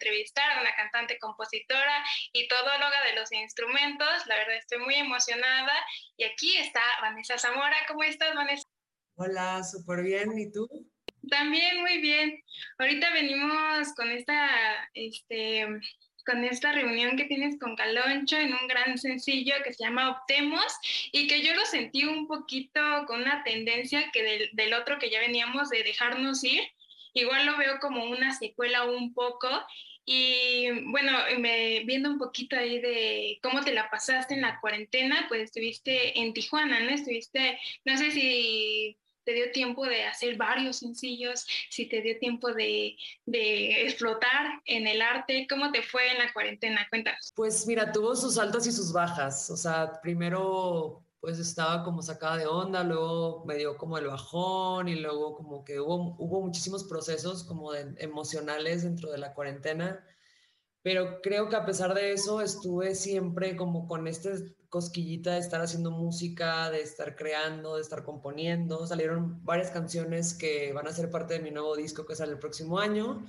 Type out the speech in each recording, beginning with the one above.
entrevistar a una cantante, compositora y todóloga de los instrumentos. La verdad estoy muy emocionada. Y aquí está Vanessa Zamora. ¿Cómo estás, Vanessa? Hola, súper bien. ¿Y tú? También muy bien. Ahorita venimos con esta, este, con esta reunión que tienes con Caloncho en un gran sencillo que se llama Optemos y que yo lo sentí un poquito con una tendencia que del, del otro que ya veníamos de dejarnos ir. Igual lo veo como una secuela un poco y bueno, me, viendo un poquito ahí de cómo te la pasaste en la cuarentena, pues estuviste en Tijuana, ¿no? Estuviste, no sé si te dio tiempo de hacer varios sencillos, si te dio tiempo de, de, explotar en el arte, ¿cómo te fue en la cuarentena? Cuéntanos. Pues mira, tuvo sus altas y sus bajas, o sea, primero pues estaba como sacada de onda, luego me dio como el bajón y luego como que hubo, hubo muchísimos procesos como de, emocionales dentro de la cuarentena, pero creo que a pesar de eso estuve siempre como con esta cosquillita de estar haciendo música, de estar creando, de estar componiendo. Salieron varias canciones que van a ser parte de mi nuevo disco que sale el próximo año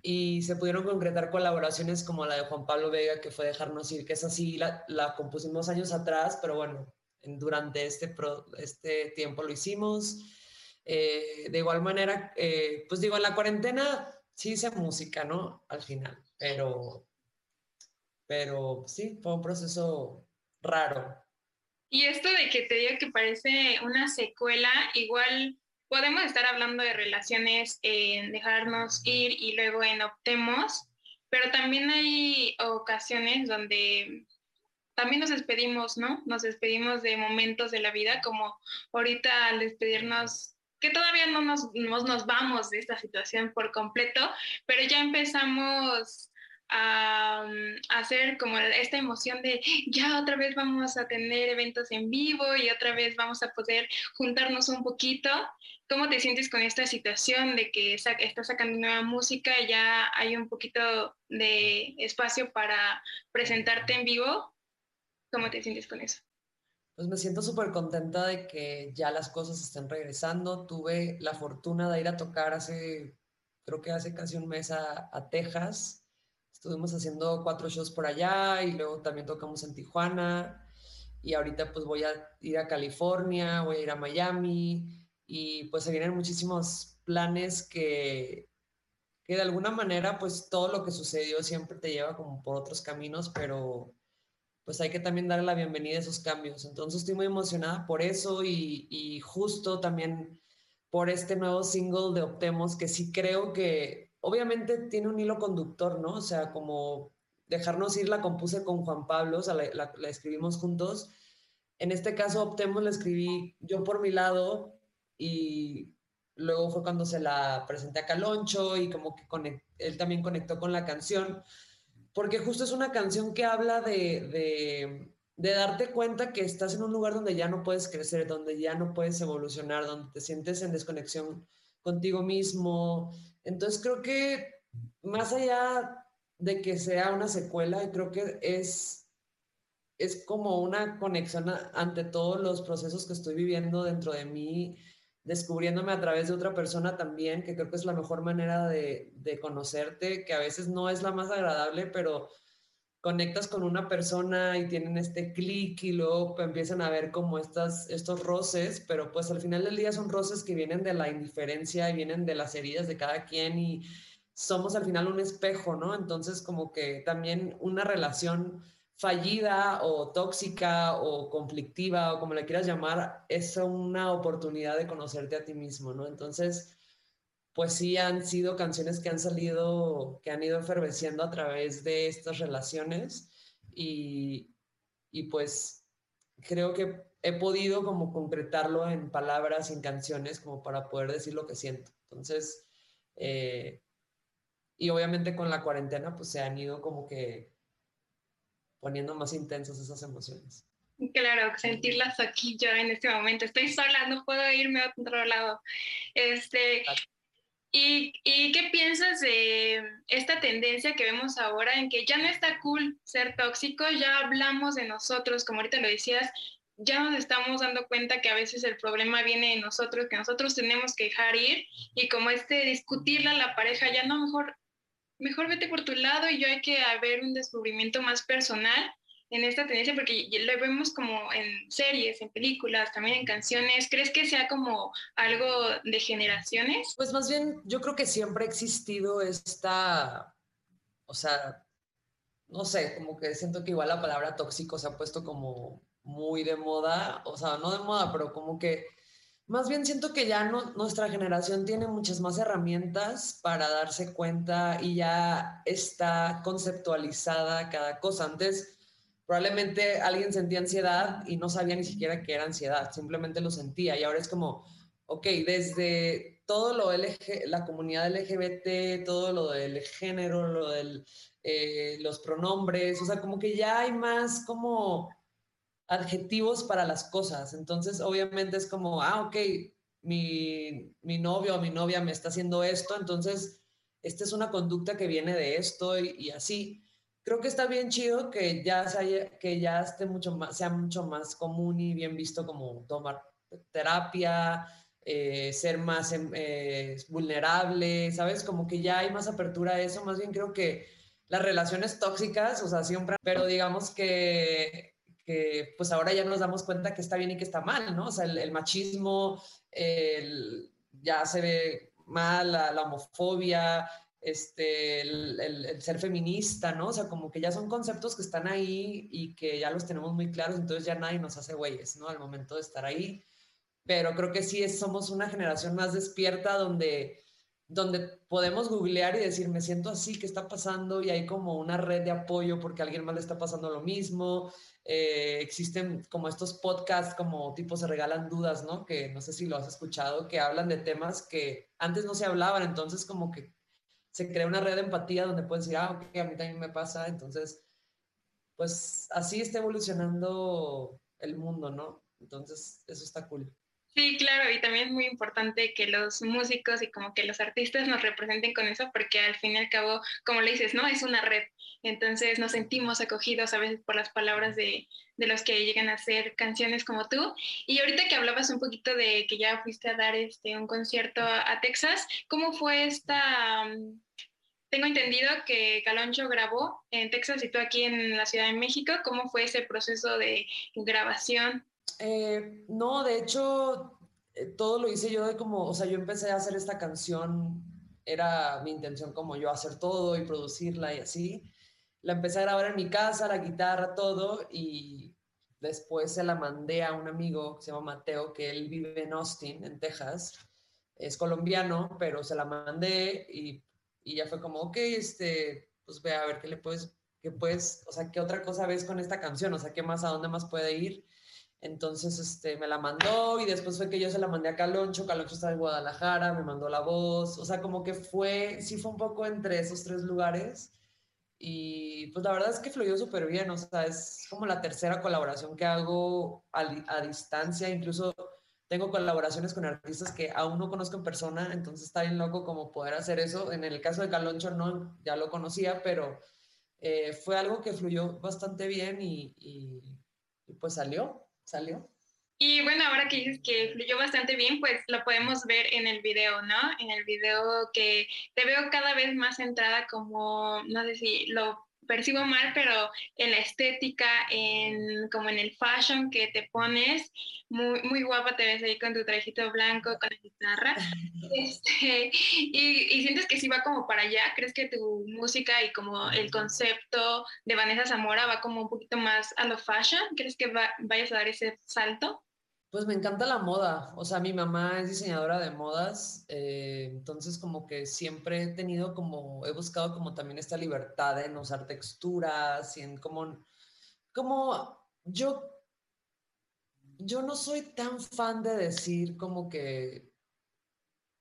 y se pudieron concretar colaboraciones como la de Juan Pablo Vega, que fue Dejarnos Ir, que es así, la, la compusimos años atrás, pero bueno, durante este, este tiempo lo hicimos. Eh, de igual manera, eh, pues digo, en la cuarentena sí hice música, ¿no? Al final, pero, pero sí, fue un proceso raro. Y esto de que te digo que parece una secuela, igual podemos estar hablando de relaciones en dejarnos ir y luego en optemos, pero también hay ocasiones donde también nos despedimos, ¿no? Nos despedimos de momentos de la vida, como ahorita al despedirnos, que todavía no nos, nos vamos de esta situación por completo, pero ya empezamos a, hacer como esta emoción de ya otra vez vamos a tener eventos en vivo y otra vez vamos a poder juntarnos un poquito. ¿Cómo te sientes con esta situación de que estás sacando nueva música y ya hay un poquito de espacio para presentarte en vivo? ¿Cómo te sientes con eso? Pues me siento súper contenta de que ya las cosas estén regresando. Tuve la fortuna de ir a tocar hace, creo que hace casi un mes a, a Texas. Estuvimos haciendo cuatro shows por allá y luego también tocamos en Tijuana. Y ahorita pues voy a ir a California, voy a ir a Miami y pues se vienen muchísimos planes que, que de alguna manera pues todo lo que sucedió siempre te lleva como por otros caminos, pero pues hay que también darle la bienvenida a esos cambios. Entonces estoy muy emocionada por eso y, justo también por este nuevo single de Optemos, que sí creo que obviamente tiene un hilo conductor, ¿no? O sea, como dejarnos ir la compuse con Juan Pablo, o sea, la, escribimos juntos. En este caso, Optemos la escribí yo por mi lado y luego fue cuando se la presenté a Caloncho y como que él también conectó con la canción porque justo es una canción que habla de, darte cuenta que estás en un lugar donde ya no puedes crecer, donde ya no puedes evolucionar, donde te sientes en desconexión contigo mismo. Entonces creo que más allá de que sea una secuela, creo que es, es como una conexión ante todos los procesos que estoy viviendo dentro de mí descubriéndome a través de otra persona también, que creo que es la mejor manera de, conocerte, que a veces no es la más agradable, pero conectas con una persona y tienen este clic y luego empiezan a ver como estas, estos roces, pero pues al final del día son roces que vienen de la indiferencia y vienen de las heridas de cada quien y somos al final un espejo, ¿no? Entonces como que también una relación fallida o tóxica o conflictiva o como le quieras llamar, es una oportunidad de conocerte a ti mismo, ¿no? Entonces, pues sí han sido canciones que han salido, que han ido efervesciendo a través de estas relaciones y, y pues creo que he podido como concretarlo en palabras, en canciones, como para poder decir lo que siento. Entonces, eh, y obviamente con la cuarentena, pues se han ido como que poniendo más intensas esas emociones. Claro, sentirlas aquí yo en este momento. Estoy sola, no puedo irme a otro lado. Este, ¿y, ¿Y qué piensas de esta tendencia que vemos ahora en que ya no está cool ser tóxico? Ya hablamos de nosotros, como ahorita lo decías, ya nos estamos dando cuenta que a veces el problema viene de nosotros, que nosotros tenemos que dejar ir y como este discutirla a la pareja, ya no, mejor, mejor vete por tu lado y yo hay que haber un descubrimiento más personal en esta tendencia porque lo vemos como en series, en películas, también en canciones. ¿Crees que sea como algo de generaciones? Pues más bien yo creo que siempre ha existido esta, o sea, no sé, como que siento que igual la palabra tóxico se ha puesto como muy de moda, o sea, no de moda, pero como que más bien siento que ya no, nuestra generación tiene muchas más herramientas para darse cuenta y ya está conceptualizada cada cosa. Antes probablemente alguien sentía ansiedad y no sabía ni siquiera que era ansiedad, simplemente lo sentía y ahora es como, ok, desde todo lo LG, la comunidad LGBT, todo lo del género, lo de eh, los pronombres, o sea, como que ya hay más como adjetivos para las cosas. Entonces, obviamente es como, ah, ok, mi, mi novio o mi novia me está haciendo esto, entonces, esta es una conducta que viene de esto y, así. Creo que está bien chido que ya, que ya esté mucho más, sea mucho más común y bien visto como tomar terapia, eh, ser más em, eh, vulnerable, ¿sabes? Como que ya hay más apertura a eso. Más bien creo que las relaciones tóxicas, o sea, siempre, pero digamos que que pues ahora ya nos damos cuenta que está bien y que está mal, ¿no? O sea, el, machismo, ya se ve mal, la, homofobia, este, el, ser feminista, ¿no? O sea, como que ya son conceptos que están ahí y que ya los tenemos muy claros, entonces ya nadie nos hace güeyes, ¿no? Al momento de estar ahí. Pero creo que sí somos una generación más despierta donde donde podemos googlear y decir, me siento así, ¿qué está pasando? Y hay como una red de apoyo porque a alguien más le está pasando lo mismo. Eh, existen como estos podcasts como tipo se regalan dudas, ¿no? Que no sé si lo has escuchado, que hablan de temas que antes no se hablaban, entonces como que se crea una red de empatía donde puedes decir, ah, ok, a mí también me pasa, entonces, pues así está evolucionando el mundo, ¿no? Entonces, eso está cool. Sí, claro, y también es muy importante que los músicos y como que los artistas nos representen con eso, porque al fin y al cabo, como le dices, ¿no? Es una red. Entonces nos sentimos acogidos a veces por las palabras de, de los que llegan a hacer canciones como tú. Y ahorita que hablabas un poquito de que ya fuiste a dar este, un concierto a, Texas, ¿cómo fue esta... Mm, tengo entendido que Caloncho grabó en Texas y tú aquí en la Ciudad de México. ¿Cómo fue ese proceso de grabación? Eh, no, de hecho, eh, todo lo hice yo de como, o sea, yo empecé a hacer esta canción, era mi intención como yo hacer todo y producirla y así. La empecé a grabar en mi casa, la guitarra, todo, y después se la mandé a un amigo que se llama Mateo, que él vive en Austin, en Texas. Es colombiano, pero se la mandé y, y ya fue como, ok, este, pues ve a ver qué le puedes, qué puedes, o sea, qué otra cosa ves con esta canción, o sea, qué más, a dónde más puede ir. Entonces, este, me la mandó y después fue que yo se la mandé a Caloncho, Caloncho estaba en Guadalajara, me mandó la voz, o sea, como que fue, sí fue un poco entre esos tres lugares y pues la verdad es que fluyó súper bien, o sea, es como la tercera colaboración que hago a, a, distancia, incluso tengo colaboraciones con artistas que aún no conozco en persona, entonces está bien loco como poder hacer eso. En el caso de Caloncho no, ya lo conocía, pero eh, fue algo que fluyó bastante bien y, y pues salió salió. Y bueno, ahora que dices que fluyó bastante bien, pues lo podemos ver en el video, ¿no? En el video que te veo cada vez más centrada como, no sé si lo percibo mal, pero en la estética, en como en el fashion que te pones, muy, muy guapa te ves ahí con tu trajito blanco, con la guitarra, este, y, y, sientes que sí va como para allá, ¿crees que tu música y como el concepto de Vanessa Zamora va como un poquito más a lo fashion? ¿Crees que vayas a dar ese salto? Pues me encanta la moda, o sea, mi mamá es diseñadora de modas, eh, entonces como que siempre he tenido como, he buscado como también esta libertad en usar texturas y en como, como yo, yo no soy tan fan de decir como que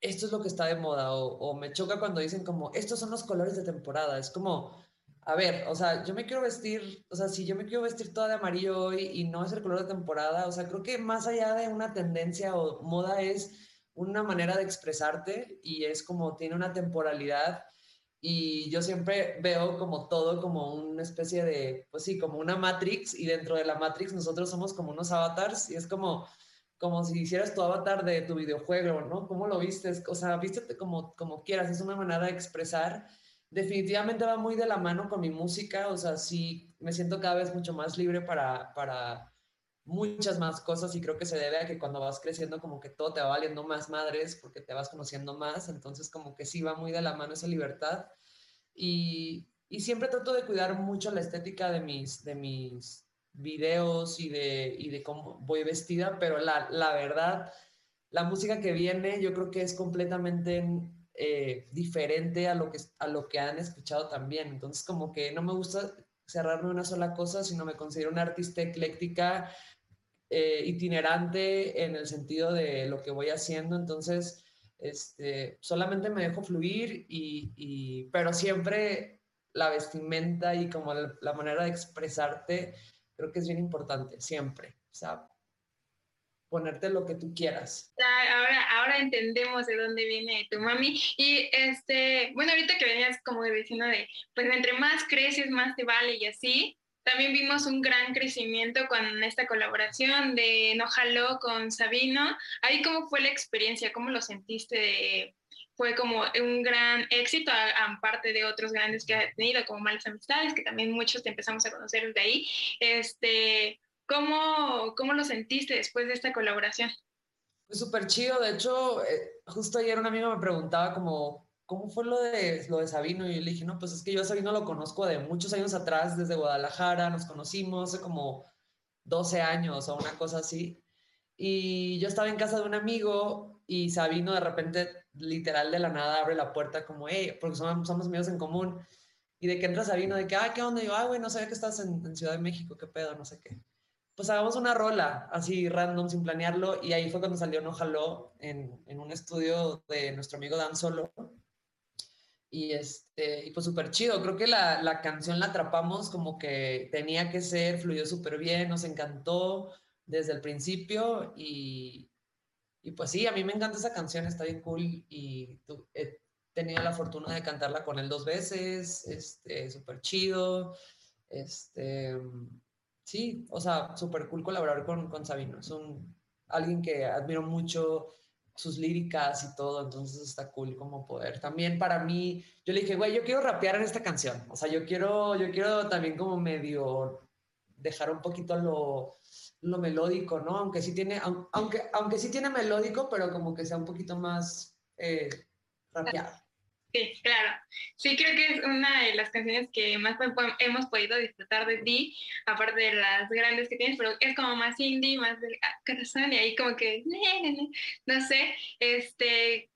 esto es lo que está de moda o, o me choca cuando dicen como estos son los colores de temporada, es como a ver, o sea, yo me quiero vestir, o sea, si yo me quiero vestir toda de amarillo hoy y no es el color de temporada, o sea, creo que más allá de una tendencia o moda es una manera de expresarte y es como tiene una temporalidad y yo siempre veo como todo como una especie de, pues sí, como una Matrix y dentro de la Matrix nosotros somos como unos avatars y es como, como si hicieras tu avatar de tu videojuego, ¿no? ¿Cómo lo vistes? O sea, vístete como, como quieras, es una manera de expresar. Definitivamente va muy de la mano con mi música, o sea, sí me siento cada vez mucho más libre para, para muchas más cosas y creo que se debe a que cuando vas creciendo como que todo te va valiendo más madres porque te vas conociendo más, entonces como que sí va muy de la mano esa libertad. Y, y siempre trato de cuidar mucho la estética de mis, de mis videos y de, y de cómo voy vestida, pero la, la verdad, la música que viene yo creo que es completamente eh, diferente a lo, que, a lo que han escuchado también, entonces como que no me gusta cerrarme una sola cosa, sino me considero una artista ecléctica eh, itinerante en el sentido de lo que voy haciendo, entonces este, solamente me dejo fluir, y, pero siempre la vestimenta y como la, manera de expresarte creo que es bien importante, siempre, o ponerte lo que tú quieras. Ahora, ahora entendemos de dónde viene tu mami. Y este, bueno, ahorita que venías como diciendo de, pues entre más creces, más te vale y así, también vimos un gran crecimiento con esta colaboración de No con Sabino. Ahí, ¿cómo fue la experiencia? ¿Cómo lo sentiste? Fue como un gran éxito, aparte de otros grandes que ha tenido, como Malas Amistades, que también muchos te empezamos a conocer de ahí. Este, ¿cómo, ¿Cómo lo sentiste después de esta colaboración? Fue súper chido. De hecho, eh, justo ayer un amigo me preguntaba ¿cómo fue lo de, lo de Sabino? Y yo le dije, no, pues es que yo a Sabino lo conozco de muchos años atrás, desde Guadalajara, nos conocimos hace como 12 años o una cosa así. Y yo estaba en casa de un amigo y Sabino de repente, literal de la nada, abre la puerta como, hey, porque somos, somos amigos en común. Y de que entra Sabino, de que, ah, ¿qué onda? Y yo, ah, güey, no sabía que estás en, en Ciudad de México, qué pedo, no sé qué pues hagamos una rola así random sin planearlo y ahí fue cuando salió No Jaló en, en un estudio de nuestro amigo Dan Solo. Y, este, y pues súper chido, creo que la, la, canción la atrapamos como que tenía que ser, fluyó súper bien, nos encantó desde el principio y, y, pues sí, a mí me encanta esa canción, está bien cool y he tenido la fortuna de cantarla con él dos veces, este, súper chido, este, sí, o sea, súper cool colaborar con, con Sabino, es un, alguien que admiro mucho, sus líricas y todo, entonces está cool como poder. También para mí, yo le dije, güey, yo quiero rapear en esta canción, o sea, yo quiero, yo quiero también como medio dejar un poquito lo, lo melódico, ¿no? Aunque sí tiene, aunque, aunque sí tiene melódico, pero como que sea un poquito más eh, rapeado. Sí, claro. Sí, creo que es una de las canciones que más hemos podido disfrutar de ti, aparte de las grandes que tienes, pero es como más indie, más del corazón, y ahí como que, no sé, este,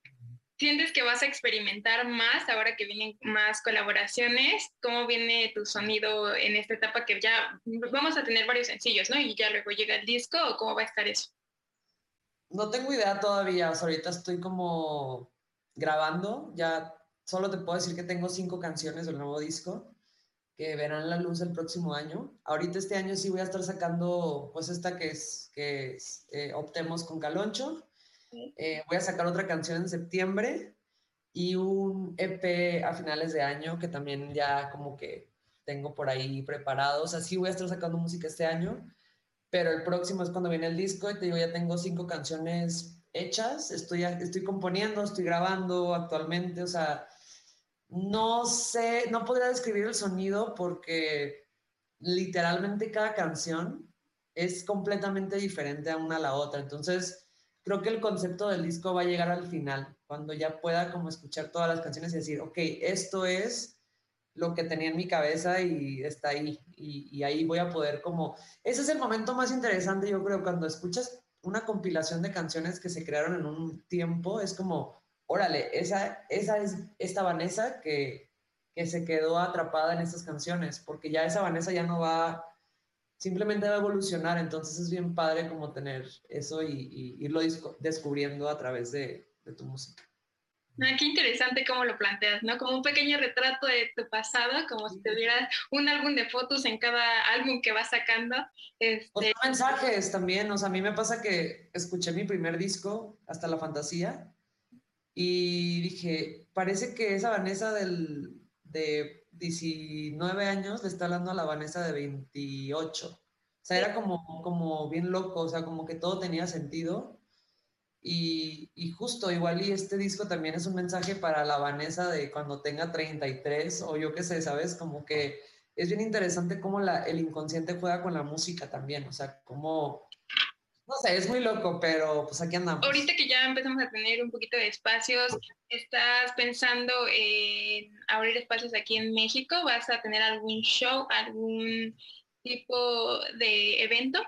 ¿sientes que vas a experimentar más ahora que vienen más colaboraciones? ¿Cómo viene tu sonido en esta etapa que ya vamos a tener varios sencillos, ¿no? Y ya luego llega el disco, ¿o cómo va a estar eso? No tengo idea todavía, ahorita estoy como grabando, ya solo te puedo decir que tengo cinco canciones del nuevo disco que verán la luz el próximo año. Ahorita este año sí voy a estar sacando, pues esta que es, que eh, optemos con Caloncho. Eh, voy a sacar otra canción en septiembre y un EP a finales de año que también ya como que tengo por ahí preparado. O sea, sí voy a estar sacando música este año, pero el próximo es cuando viene el disco y te digo, ya tengo cinco canciones hechas, estoy, estoy componiendo, estoy grabando actualmente, o sea, no sé, no podría describir el sonido porque literalmente cada canción es completamente diferente a una a la otra. Entonces, creo que el concepto del disco va a llegar al final, cuando ya pueda como escuchar todas las canciones y decir, ok, esto es lo que tenía en mi cabeza y está ahí. Y, y ahí voy a poder como... Ese es el momento más interesante, yo creo, cuando escuchas una compilación de canciones que se crearon en un tiempo, es como órale, esa, esa es esta Vanessa que, que se quedó atrapada en estas canciones, porque ya esa Vanessa ya no va, simplemente va a evolucionar, entonces es bien padre como tener eso y, irlo descubriendo a través de, tu música. Ah, qué interesante cómo lo planteas, ¿no? Como un pequeño retrato de tu pasado, como si tuvieras un álbum de fotos en cada álbum que vas sacando. Este... mensajes también, o sea, a mí me pasa que escuché mi primer disco, Hasta la Fantasía, y dije, parece que esa Vanessa del, de 19 años le está hablando a la Vanessa de 28. O sea, era como, como bien loco, o sea, como que todo tenía sentido. Y, y, justo, igual y este disco también es un mensaje para la Vanessa de cuando tenga 33 o yo qué sé, ¿sabes? Como que es bien interesante cómo la, el inconsciente juega con la música también, o sea, como no sé, es muy loco, pero pues aquí andamos. Ahorita que ya empezamos a tener un poquito de espacios, ¿estás pensando en abrir espacios aquí en México? ¿Vas a tener algún show, algún tipo de evento?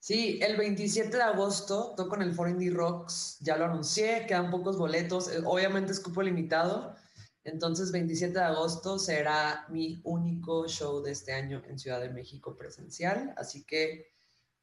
Sí, el 27 de agosto toco en el Foreign Indie Rocks, ya lo anuncié, quedan pocos boletos, eh, obviamente es cupo limitado, entonces 27 de agosto será mi único show de este año en Ciudad de México presencial, así que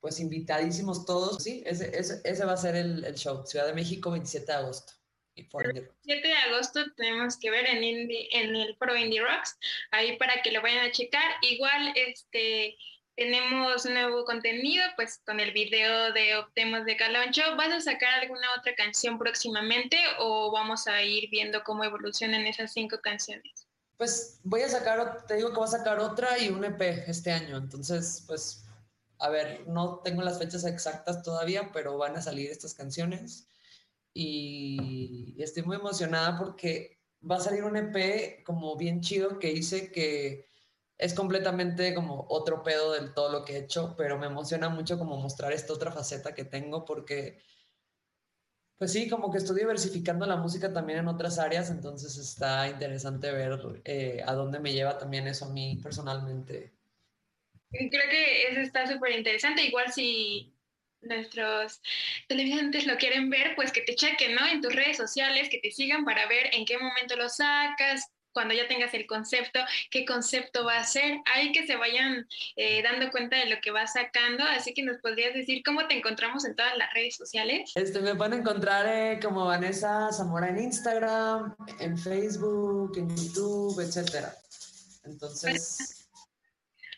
pues invitadísimos todos. Sí, ese, ese, va a ser el, el, show. Ciudad de México, 27 de agosto. El 27 de agosto tenemos que ver en, en el Pro Indie Rocks, ahí para que lo vayan a checar. Igual, este, tenemos nuevo contenido, pues con el video de Optemos de Caloncho. ¿Vas a sacar alguna otra canción próximamente o vamos a ir viendo cómo evolucionan esas cinco canciones? Pues voy a sacar, te digo que voy a sacar otra y un EP este año, entonces pues a ver, no tengo las fechas exactas todavía, pero van a salir estas canciones. Y estoy muy emocionada porque va a salir un EP como bien chido que hice que es completamente como otro pedo del todo lo que he hecho, pero me emociona mucho como mostrar esta otra faceta que tengo porque, pues sí, como que estoy diversificando la música también en otras áreas, entonces está interesante ver eh, a dónde me lleva también eso a mí personalmente Creo que eso está súper interesante. Igual si nuestros televidentes lo quieren ver, pues que te chequen, ¿no? En tus redes sociales, que te sigan para ver en qué momento lo sacas, cuando ya tengas el concepto, qué concepto va a ser, hay que se vayan eh, dando cuenta de lo que vas sacando, así que nos podrías decir cómo te encontramos en todas las redes sociales. Este, me pueden encontrar eh, como Vanessa Zamora en Instagram, en Facebook, en YouTube, etcétera. Entonces...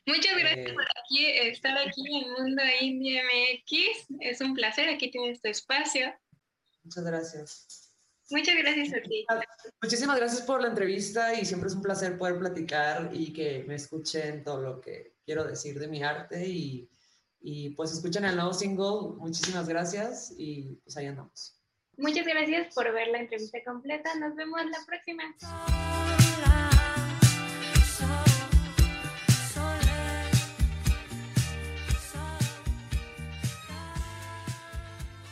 Muchas gracias eh, por aquí, estar aquí en Mundo India MX. Es un placer, aquí tienes tu espacio. Muchas gracias. Muchas gracias a ti. Muchísimas gracias por la entrevista y siempre es un placer poder platicar y que me escuchen todo lo que quiero decir de mi arte y, y pues escuchen el nuevo single. Muchísimas gracias y pues ahí andamos. Muchas gracias por ver la entrevista completa. Nos vemos la próxima.